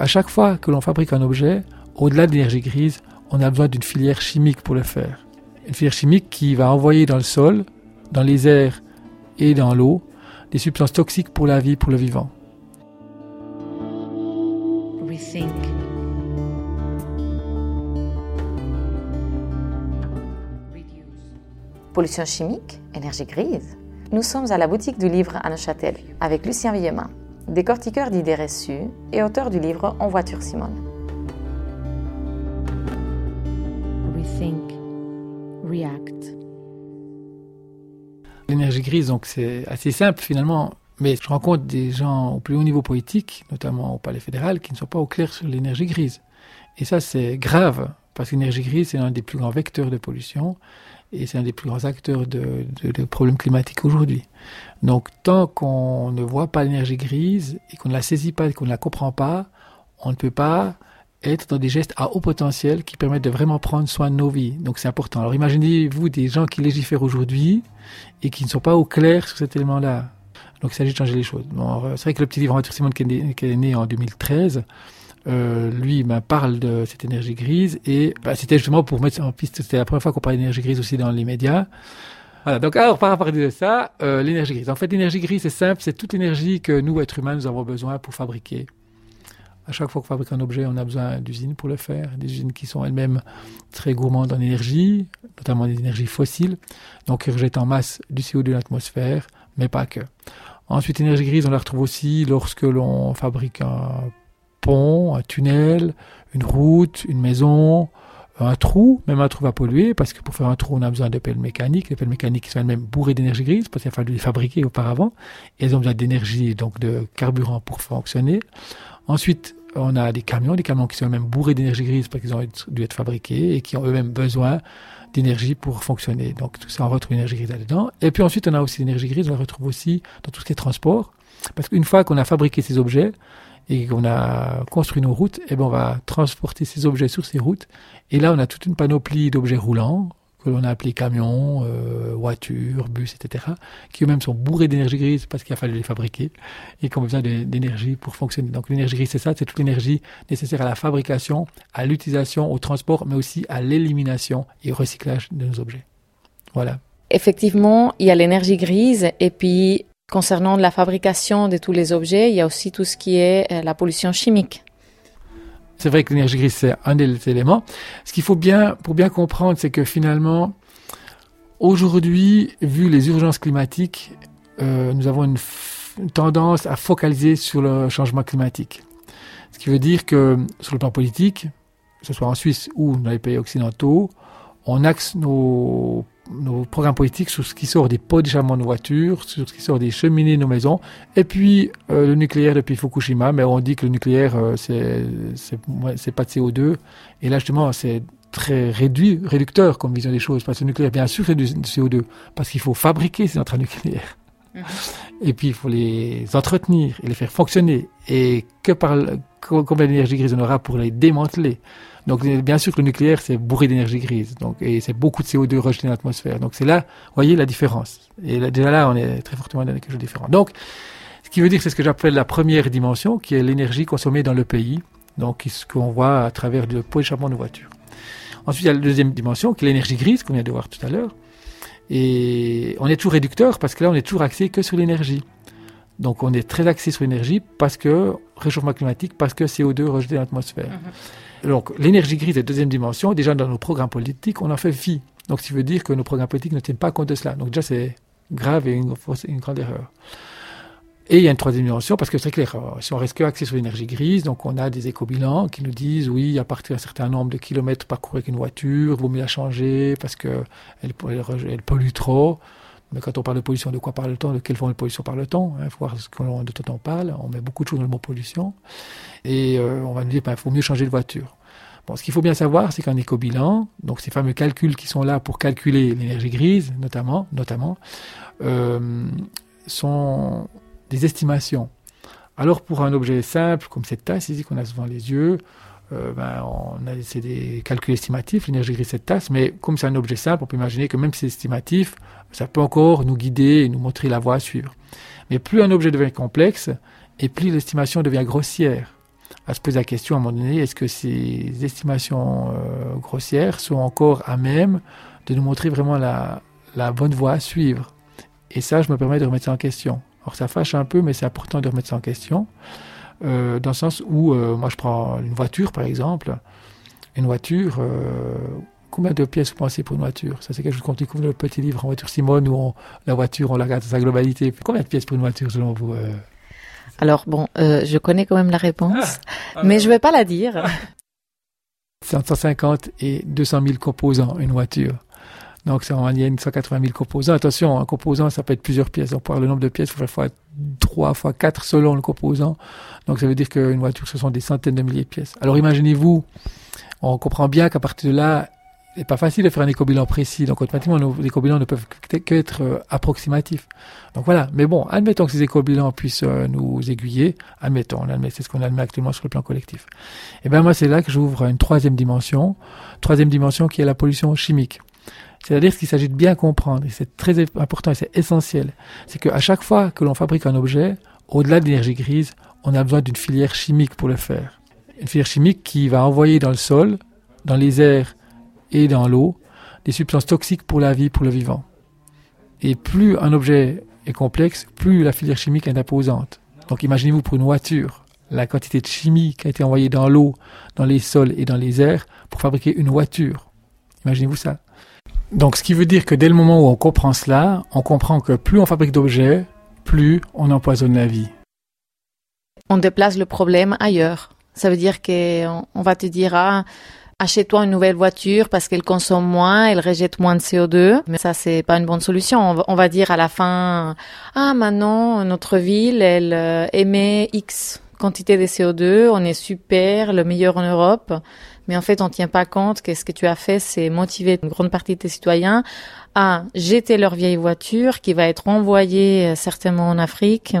à chaque fois que l'on fabrique un objet, au-delà de l'énergie grise, on a besoin d'une filière chimique pour le faire. Une filière chimique qui va envoyer dans le sol, dans les airs et dans l'eau des substances toxiques pour la vie, pour le vivant. Pollution chimique, énergie grise. Nous sommes à la boutique du livre à Neuchâtel avec Lucien Villemin, décortiqueur d'idées reçues et auteur du livre En voiture Simone. Rethink, react. L'énergie grise, donc c'est assez simple finalement, mais je rencontre des gens au plus haut niveau politique, notamment au Palais fédéral, qui ne sont pas au clair sur l'énergie grise. Et ça, c'est grave, parce que l'énergie grise, c'est un des plus grands vecteurs de pollution et c'est un des plus grands acteurs de, problèmes climatiques aujourd'hui. Donc tant qu'on ne voit pas l'énergie grise et qu'on ne la saisit pas et qu'on ne la comprend pas, on ne peut pas être dans des gestes à haut potentiel qui permettent de vraiment prendre soin de nos vies. Donc c'est important. Alors imaginez-vous des gens qui légifèrent aujourd'hui et qui ne sont pas au clair sur cet élément-là. Donc il s'agit de changer les choses. C'est vrai que le petit livre Entre Simone qui est né en 2013, euh, lui me parle de cette énergie grise et bah, c'était justement pour mettre en piste, c'était la première fois qu'on parlait d'énergie grise aussi dans les médias. Donc alors par rapport à ça, euh, l'énergie grise. En fait, l'énergie grise, c'est simple, c'est toute l'énergie que nous, êtres humains, nous avons besoin pour fabriquer. À chaque fois qu'on fabrique un objet, on a besoin d'usines pour le faire, des usines qui sont elles-mêmes très gourmandes en énergie, notamment des énergies fossiles, donc qui rejettent en masse du CO2 de l'atmosphère, mais pas que. Ensuite, l'énergie grise, on la retrouve aussi lorsque l'on fabrique un pont, un tunnel, une route, une maison, un trou, même un trou va polluer, parce que pour faire un trou, on a besoin de pelles mécaniques. Les pelles mécaniques sont elles-mêmes bourrées d'énergie grise, parce qu'il a fallu les fabriquer auparavant. Et elles ont besoin d'énergie, donc de carburant pour fonctionner. Ensuite, on a des camions, des camions qui sont eux-mêmes bourrés d'énergie grise parce qu'ils ont dû être fabriqués et qui ont eux-mêmes besoin d'énergie pour fonctionner. Donc tout ça, on retrouve l'énergie grise là-dedans. Et puis ensuite, on a aussi l'énergie grise, on la retrouve aussi dans tout ce qui est transport. Parce qu'une fois qu'on a fabriqué ces objets, et qu'on a construit nos routes, et eh ben on va transporter ces objets sur ces routes. Et là, on a toute une panoplie d'objets roulants que l'on a appelés camions, euh, voitures, bus, etc., qui eux-mêmes sont bourrés d'énergie grise parce qu'il a fallu les fabriquer et qui ont besoin d'énergie pour fonctionner. Donc l'énergie grise, c'est ça, c'est toute l'énergie nécessaire à la fabrication, à l'utilisation, au transport, mais aussi à l'élimination et au recyclage de nos objets. Voilà. Effectivement, il y a l'énergie grise et puis Concernant la fabrication de tous les objets, il y a aussi tout ce qui est euh, la pollution chimique. C'est vrai que l'énergie grise, c'est un des éléments. Ce qu'il faut bien, pour bien comprendre, c'est que finalement, aujourd'hui, vu les urgences climatiques, euh, nous avons une, tendance à focaliser sur le changement climatique. Ce qui veut dire que sur le plan politique, que ce soit en Suisse ou dans les pays occidentaux, on axe nos nos programmes politiques sur ce qui sort des pots d'échappement de voitures, sur ce qui sort des cheminées de nos maisons, et puis euh, le nucléaire depuis Fukushima, mais on dit que le nucléaire, euh, c'est pas de CO2, et là justement c'est très réduit, réducteur comme vision des choses, parce que le nucléaire bien sûr c'est du, CO2, parce qu'il faut fabriquer ces centrales nucléaires. Mhm. Et puis il faut les entretenir et les faire fonctionner. Et que par combien d'énergie grise on aura pour les démanteler donc bien sûr que le nucléaire c'est bourré d'énergie grise, donc et c'est beaucoup de CO2 rejeté dans l'atmosphère. Donc c'est là, vous voyez la différence. Et déjà là, on est très fortement dans quelque chose de différent. Donc, ce qui veut dire c'est ce que j'appelle la première dimension, qui est l'énergie consommée dans le pays, donc ce qu'on voit à travers le pot d'échappement de voitures. Ensuite, il y a la deuxième dimension, qui est l'énergie grise qu'on vient de voir tout à l'heure. Et on est toujours réducteur parce que là, on est toujours axé que sur l'énergie. Donc on est très axé sur l'énergie parce que réchauffement climatique, parce que CO2 rejeté dans l'atmosphère. Mm-hmm. Donc l'énergie grise est deuxième dimension. Déjà dans nos programmes politiques, on en fait fi. Donc ce qui veut dire que nos programmes politiques ne tiennent pas compte de cela. Donc déjà c'est grave et une, une, grande erreur. Et il y a une troisième dimension, parce que c'est clair, euh, si on reste que axé sur l'énergie grise, donc on a des éco-bilans qui nous disent, oui, à partir d'un certain nombre de kilomètres parcourus avec une voiture, il vaut mieux la changer parce qu'elle elle, pollue trop. Mais quand on parle de pollution, de quoi parle-t-on De quelle forme de pollution parle-t-on Il hein, faut voir ce que, de temps on parle. On met beaucoup de choses dans le mot pollution. Et euh, on va nous dire, ben, faut mieux changer de voiture. Bon, ce qu'il faut bien savoir, c'est qu'un éco-bilan, donc ces fameux calculs qui sont là pour calculer l'énergie grise, notamment, notamment euh, sont des estimations. Alors pour un objet simple comme cette tasse ici qu'on a souvent les yeux, euh, ben, on a c'est des calculs estimatifs, l'énergie grise cette tasse, mais comme c'est un objet simple, on peut imaginer que même si c'est estimatif, ça peut encore nous guider et nous montrer la voie à suivre. Mais plus un objet devient complexe, et plus l'estimation devient grossière. à se poser la question à un moment donné, est-ce que ces estimations euh, grossières sont encore à même de nous montrer vraiment la, la bonne voie à suivre? Et ça, je me permets de remettre ça en question. Alors ça fâche un peu, mais c'est important de remettre ça en question. Euh, dans le sens où, euh, moi je prends une voiture par exemple, une voiture, euh, combien de pièces vous pensez pour une voiture? Ça c'est quelque chose qu'on découvre dans le petit livre en voiture Simone où la voiture, on la regarde dans sa globalité. Combien de pièces pour une voiture selon vous Alors bon, je connais quand même la réponse, ah, mais je ne vais pas la dire. 150 et 200 000 composants une voiture. Donc, c'est en moyenne 180 000 composants. Attention, un composant, ça peut être plusieurs pièces. Donc, pour le nombre de pièces, il faut faire fois 3, fois 4 selon le composant. Donc, ça veut dire qu'une voiture, ce sont des centaines de milliers de pièces. Alors, imaginez-vous, on comprend bien qu'à partir de là, c'est pas facile de faire un éco-bilan précis. Donc, automatiquement, nos éco-bilans ne peuvent qu'être euh, approximatifs. Donc, voilà. Mais bon, admettons que ces éco-bilans puissent euh, nous aiguiller. Admettons, on admet, c'est ce qu'on admet actuellement sur le plan collectif. Et ben, moi, c'est là que j'ouvre une troisième dimension. Troisième dimension qui est la pollution chimique. C'est-à-dire qu'il s'agit de bien comprendre, et c'est très important et c'est essentiel, c'est qu'à chaque fois que l'on fabrique un objet, au-delà de l'énergie grise, on a besoin d'une filière chimique pour le faire. Une filière chimique qui va envoyer dans le sol, dans les airs et dans l'eau des substances toxiques pour la vie, pour le vivant. Et plus un objet est complexe, plus la filière chimique est imposante. Donc imaginez-vous pour une voiture, la quantité de chimie qui a été envoyée dans l'eau, dans les sols et dans les airs pour fabriquer une voiture. Imaginez-vous ça. Donc, ce qui veut dire que dès le moment où on comprend cela, on comprend que plus on fabrique d'objets, plus on empoisonne la vie. On déplace le problème ailleurs. Ça veut dire qu'on va te dire, ah, achète-toi une nouvelle voiture parce qu'elle consomme moins, elle rejette moins de CO2. Mais ça, c'est pas une bonne solution. On va, dire à la fin, ah, maintenant, notre ville, elle euh, émet X quantité de CO2, on est super, le meilleur en Europe mais en fait on tient pas compte que ce que tu as fait, c'est motiver une grande partie de tes citoyens à jeter leur vieille voiture qui va être envoyée euh, certainement en Afrique,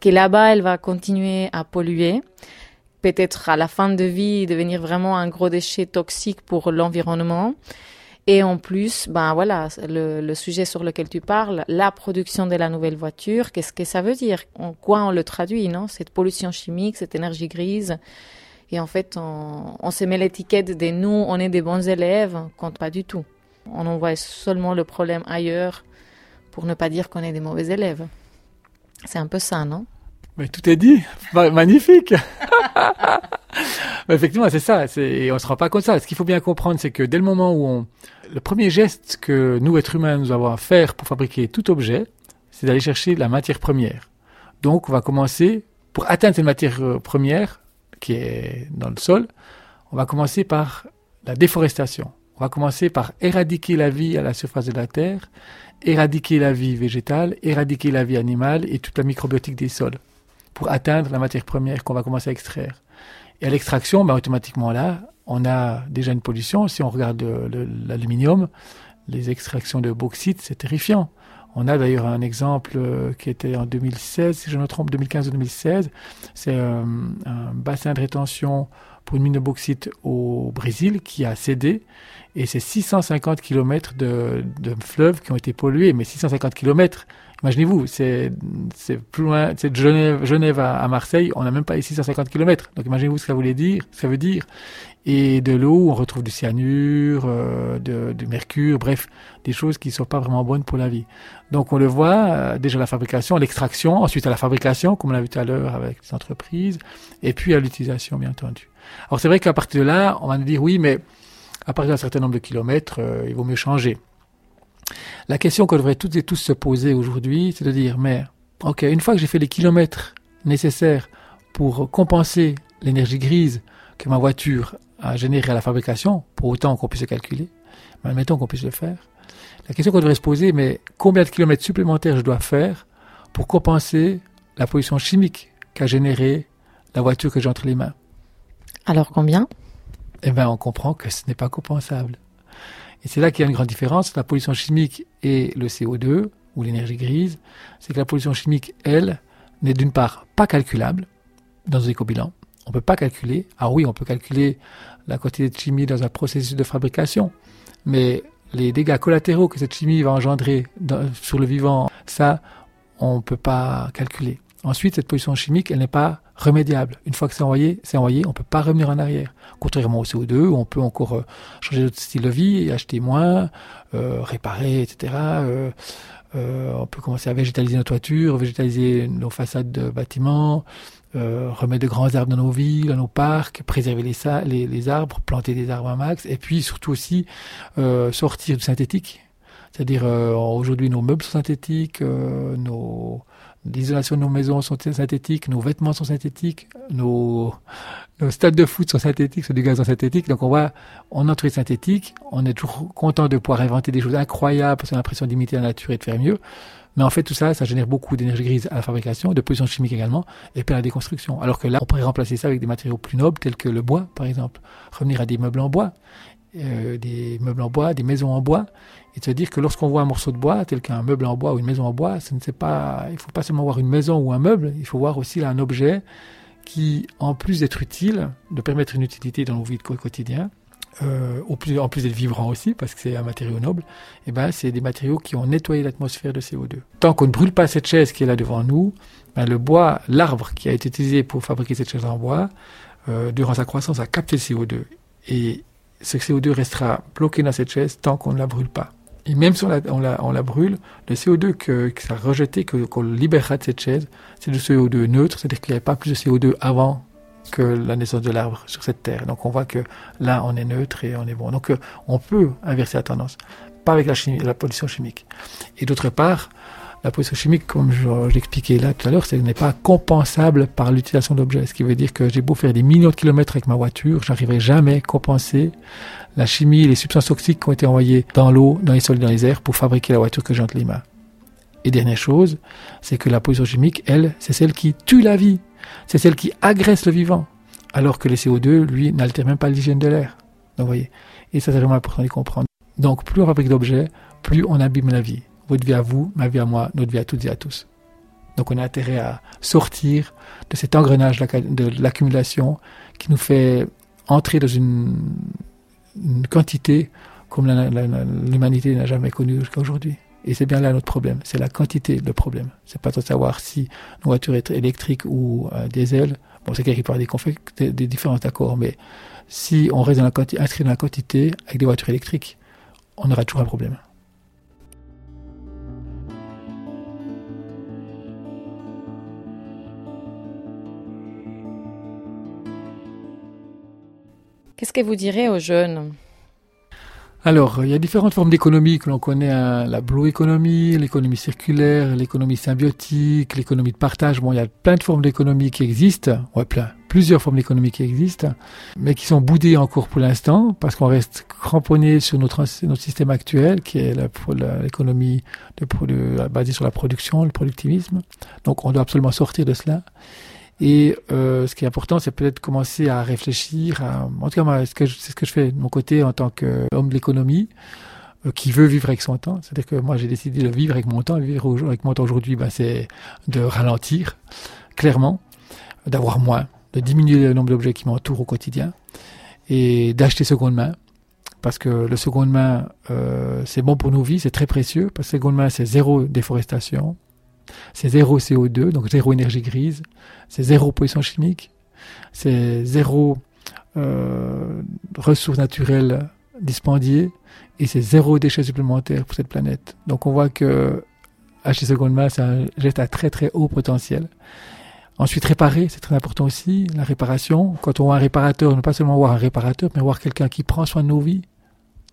qui là-bas elle va continuer à polluer, peut-être à la fin de vie devenir vraiment un gros déchet toxique pour l'environnement. Et en plus, ben voilà, le, le, sujet sur lequel tu parles, la production de la nouvelle voiture, qu'est-ce que ça veut dire? En quoi on le traduit, non? Cette pollution chimique, cette énergie grise, et en fait, on, se met l'étiquette de nous, on est des bons élèves, quand pas du tout. On envoie seulement le problème ailleurs pour ne pas dire qu'on est des mauvais élèves. C'est un peu ça, non? Mais tout est dit. Magnifique. Effectivement, c'est ça. Et on se rend pas compte de ça. Ce qu'il faut bien comprendre, c'est que dès le moment où on, le premier geste que nous, êtres humains, nous avons à faire pour fabriquer tout objet, c'est d'aller chercher la matière première. Donc, on va commencer, pour atteindre cette matière euh, première, qui est dans le sol, on va commencer par la déforestation. On va commencer par éradiquer la vie à la surface de la Terre, éradiquer la vie végétale, éradiquer la vie animale et toute la microbiotique des sols pour atteindre la matière première qu'on va commencer à extraire. Et à l'extraction, ben, automatiquement là, on a déjà une pollution. Si on regarde l'aluminium, les extractions de bauxite, c'est terrifiant. On a d'ailleurs un exemple euh, qui était en 2016, si je me trompe, 2015 ou 2016. C'est euh, un bassin de rétention pour une mine de bauxite au Brésil qui a cédé. Et c'est 650 km de, de fleuves qui ont été pollués. Mais 650 km, Imaginez-vous, c'est plus loin, c'est de Genève, Genève à, Marseille, on n'a même pas les 650 km. Donc imaginez-vous ce que ça voulait dire, ce que ça veut dire. Et de l'eau, on retrouve du cyanure, euh, de, du mercure, bref, des choses qui ne sont pas vraiment bonnes pour la vie. Donc on le voit euh, déjà la fabrication, l'extraction, ensuite à la fabrication, comme on l'a vu tout à l'heure avec les entreprises, et puis à l'utilisation, bien entendu. Alors c'est vrai qu'à partir de là, on va nous dire oui, mais à partir d'un certain nombre de kilomètres, euh, il vaut mieux changer. La question qu'on devrait toutes et tous se poser aujourd'hui, c'est de dire, mais, ok, une fois que j'ai fait les kilomètres nécessaires pour compenser l'énergie grise que ma voiture a générée à la fabrication, pour autant qu'on puisse le calculer, mais admettons qu'on puisse le faire, la question qu'on devrait se poser, mais combien de kilomètres supplémentaires je dois faire pour compenser la pollution chimique qu'a générée la voiture que j'ai entre les mains? Alors combien? Eh bien, on comprend que ce n'est pas compensable. Et c'est là qu'il y a une grande différence, la pollution chimique et le CO2, ou l'énergie grise, c'est que la pollution chimique, elle, n'est d'une part pas calculable dans un éco-bilan. On ne peut pas calculer. Ah oui, on peut calculer la quantité de chimie dans un processus de fabrication, mais les dégâts collatéraux que cette chimie va engendrer sur le vivant, ça, on ne peut pas calculer. Ensuite, cette pollution chimique, elle n'est pas remédiable. Une fois que c'est envoyé, c'est envoyé, on ne peut pas revenir en arrière. Contrairement au CO2, où on peut encore euh, changer notre style de vie et acheter moins, euh, réparer, etc. Euh, euh, on peut commencer à végétaliser nos toitures, végétaliser nos façades de bâtiments, euh, remettre de grands arbres dans nos villes, dans nos parcs, préserver les, arbres, planter des arbres à max, et puis surtout aussi sortir du synthétique. C'est-à-dire aujourd'hui nos meubles sont synthétiques, nos l'isolation de nos maisons sont synthétiques, nos vêtements sont synthétiques, nos, stades de foot sont synthétiques, sont du gazon synthétique. Donc on va, on entre synthétique, on est toujours content de pouvoir inventer des choses incroyables parce qu'on a l'impression d'imiter la nature et de faire mieux. Mais en fait, tout ça, ça génère beaucoup d'énergie grise à la fabrication, de pollution chimique également, et puis à la déconstruction. Alors que là, on pourrait remplacer ça avec des matériaux plus nobles, tels que le bois, par exemple. Revenir à des meubles en bois, euh, des meubles en bois, des maisons en bois, et de se dire que lorsqu'on voit un morceau de bois, tel qu'un meuble en bois ou une maison en bois, ce ne pas, il faut pas seulement voir une maison ou un meuble, il faut voir aussi un objet qui, en plus d'être utile, de permettre une utilité dans nos vies quotidien, euh, en plus d'être vivant aussi, parce que c'est un matériau noble, et eh ben, c'est des matériaux qui ont nettoyé l'atmosphère de CO2. Tant qu'on ne brûle pas cette chaise qui est là devant nous, ben, le bois, l'arbre qui a été utilisé pour fabriquer cette chaise en bois, euh, durant sa croissance, a capté le CO2. Et ce CO2 restera bloqué dans cette chaise tant qu'on ne la brûle pas. Et même si on la, on la, brûle, le CO2 que, que ça rejeté, qu'on libérera de cette chaise, c'est du CO2 neutre, c'est-à-dire qu'il n'y avait pas plus de CO2 avant que la naissance de l'arbre sur cette terre. Donc on voit que là, on est neutre et on est bon. Donc euh, on peut inverser la tendance, pas avec la, la pollution chimique. Et d'autre part, la pollution chimique, comme je, l'expliquais là tout à l'heure, n'est pas compensable par l'utilisation d'objets. Ce qui veut dire que j'ai beau faire des millions de kilomètres avec ma voiture, j'arriverai jamais à compenser la chimie, les substances toxiques qui ont été envoyées dans l'eau, dans les sols, dans les airs pour fabriquer la voiture que j'ai entre les mains. Et dernière chose, c'est que la pollution chimique, elle, c'est celle qui tue la vie. C'est celle qui agresse le vivant. Alors que les CO2, lui, n'altèrent même pas l'hygiène de l'air. Donc, vous voyez. Et ça, c'est vraiment important de comprendre. Donc, plus on fabrique d'objets, plus on abîme la vie votre vie à vous, ma vie à moi, notre vie à toutes et à tous. Donc on a intérêt à sortir de cet engrenage de l'accumulation qui nous fait entrer dans une, quantité comme l'humanité n'a jamais connue jusqu'à aujourd'hui. Et c'est bien là notre problème, c'est la quantité le problème. C'est pas de savoir si nos voitures est électrique ou euh, diesel. Bon, c'est quelque part des, des, des différences d'accords, mais si on reste dans inscrit dans la quantité avec des voitures électriques, on aura toujours un problème. Qu'est-ce que vous direz aux jeunes alors, il y a différentes formes d'économie que l'on connaît, hein. la blue economy, l'économie circulaire, l'économie symbiotique, l'économie de partage. Bon, il y a plein de formes d'économie qui existent, ouais, plein, plusieurs formes d'économie qui existent, mais qui sont boudées encore pour l'instant parce qu'on reste cramponné sur notre, notre système actuel, qui est l'économie basée sur la production, le productivisme. Donc, on doit absolument sortir de cela. Et euh, ce qui est important, c'est peut-être commencer à réfléchir. À, en tout cas, c'est ce que je fais de mon côté en tant qu'homme de l'économie euh, qui veut vivre avec son temps. C'est-à-dire que moi, j'ai décidé de vivre avec mon temps. Vivre avec mon temps aujourd'hui, ben, c'est de ralentir, clairement, d'avoir moins, de diminuer le nombre d'objets qui m'entourent au quotidien et d'acheter seconde main. Parce que le seconde main, euh, c'est bon pour nos vies, c'est très précieux. Parce que seconde main, c'est zéro déforestation, c'est zéro CO2, donc zéro énergie grise, c'est zéro pollution chimique, c'est zéro euh, ressources naturelles dispendiées et c'est zéro déchets supplémentaires pour cette planète. Donc on voit que acheter seconde main, c'est un geste à très très haut potentiel. Ensuite, réparer, c'est très important aussi, la réparation. Quand on voit un réparateur, ne pas seulement voir un réparateur, mais voir quelqu'un qui prend soin de nos vies,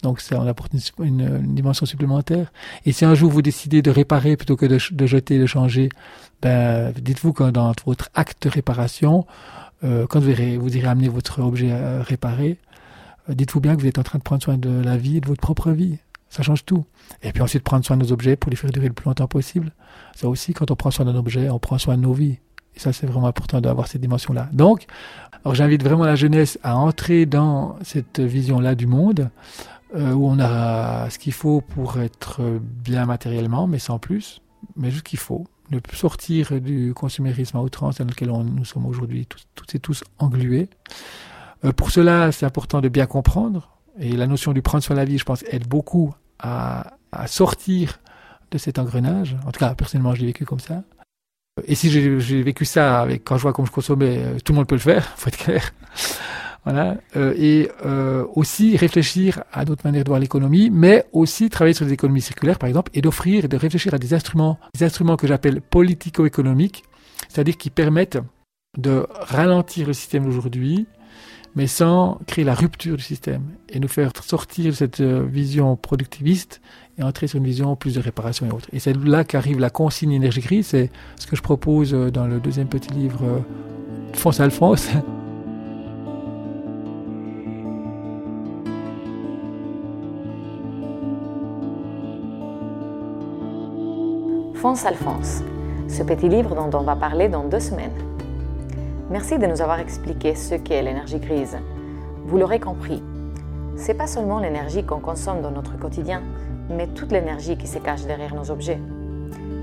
donc ça, on apporte une, dimension supplémentaire. Et si un jour vous décidez de réparer plutôt que de, jeter, de changer, ben, dites-vous que dans votre acte de réparation, euh, quand vous irez, vous irez amener votre objet à réparer, euh, dites-vous bien que vous êtes en train de prendre soin de la vie et de votre propre vie. Ça change tout. Et puis ensuite, prendre soin de nos objets pour les faire durer le plus longtemps possible. Ça aussi, quand on prend soin d'un objet, on prend soin de nos vies. Et ça, c'est vraiment important d'avoir cette dimension-là. Donc, alors j'invite vraiment la jeunesse à entrer dans cette vision-là du monde, euh, où on a ce qu'il faut pour être bien matériellement, mais sans plus, mais juste ce qu'il faut. Ne sortir du consumérisme à outrance dans lequel nous sommes aujourd'hui toutes et tous englués. Euh, pour cela, c'est important de bien comprendre, et la notion du prendre de la vie, je pense, aide beaucoup à, à sortir de cet engrenage. En tout cas, personnellement, je l'ai vécu comme ça. Et si j'ai vécu ça avec quand je vois comment je consommais, tout le monde peut le faire, faut être clair. Voilà. Euh, et euh, aussi réfléchir à d'autres manières de voir l'économie, mais aussi travailler sur les économies circulaires, par exemple, et d'offrir et de réfléchir à des instruments, des instruments que j'appelle politico-économiques, c'est-à-dire qui permettent de ralentir le système d'aujourd'hui, mais sans créer la rupture du système et nous faire sortir de cette euh, vision productiviste et entrer sur une vision plus de réparation et autres. Et c'est là qu'arrive la consigne énergie grise, c'est ce que je propose dans le deuxième petit livre France Alphonse. Fonce Alphonse, ce petit livre dont on va parler dans deux semaines. Merci de nous avoir expliqué ce qu'est l'énergie grise. Vous l'aurez compris, c'est pas seulement l'énergie qu'on consomme dans notre quotidien, mais toute l'énergie qui se cache derrière nos objets.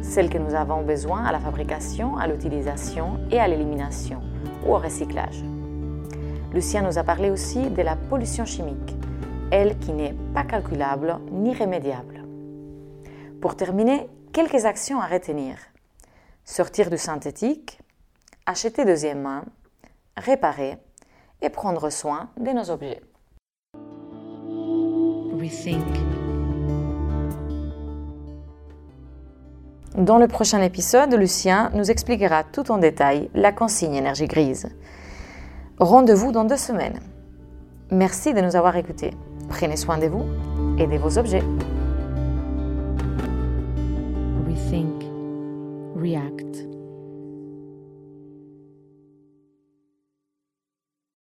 Celle que nous avons besoin à la fabrication, à l'utilisation et à l'élimination ou au recyclage. Lucien nous a parlé aussi de la pollution chimique, elle qui n'est pas calculable ni remédiable. Pour terminer, quelques actions à retenir. Sortir du synthétique, acheter deuxième main, réparer et prendre soin de nos objets. Dans le prochain épisode, Lucien nous expliquera tout en détail la consigne énergie grise. Rendez-vous dans deux semaines. Merci de nous avoir écoutés. Prenez soin de vous et de vos objets. React.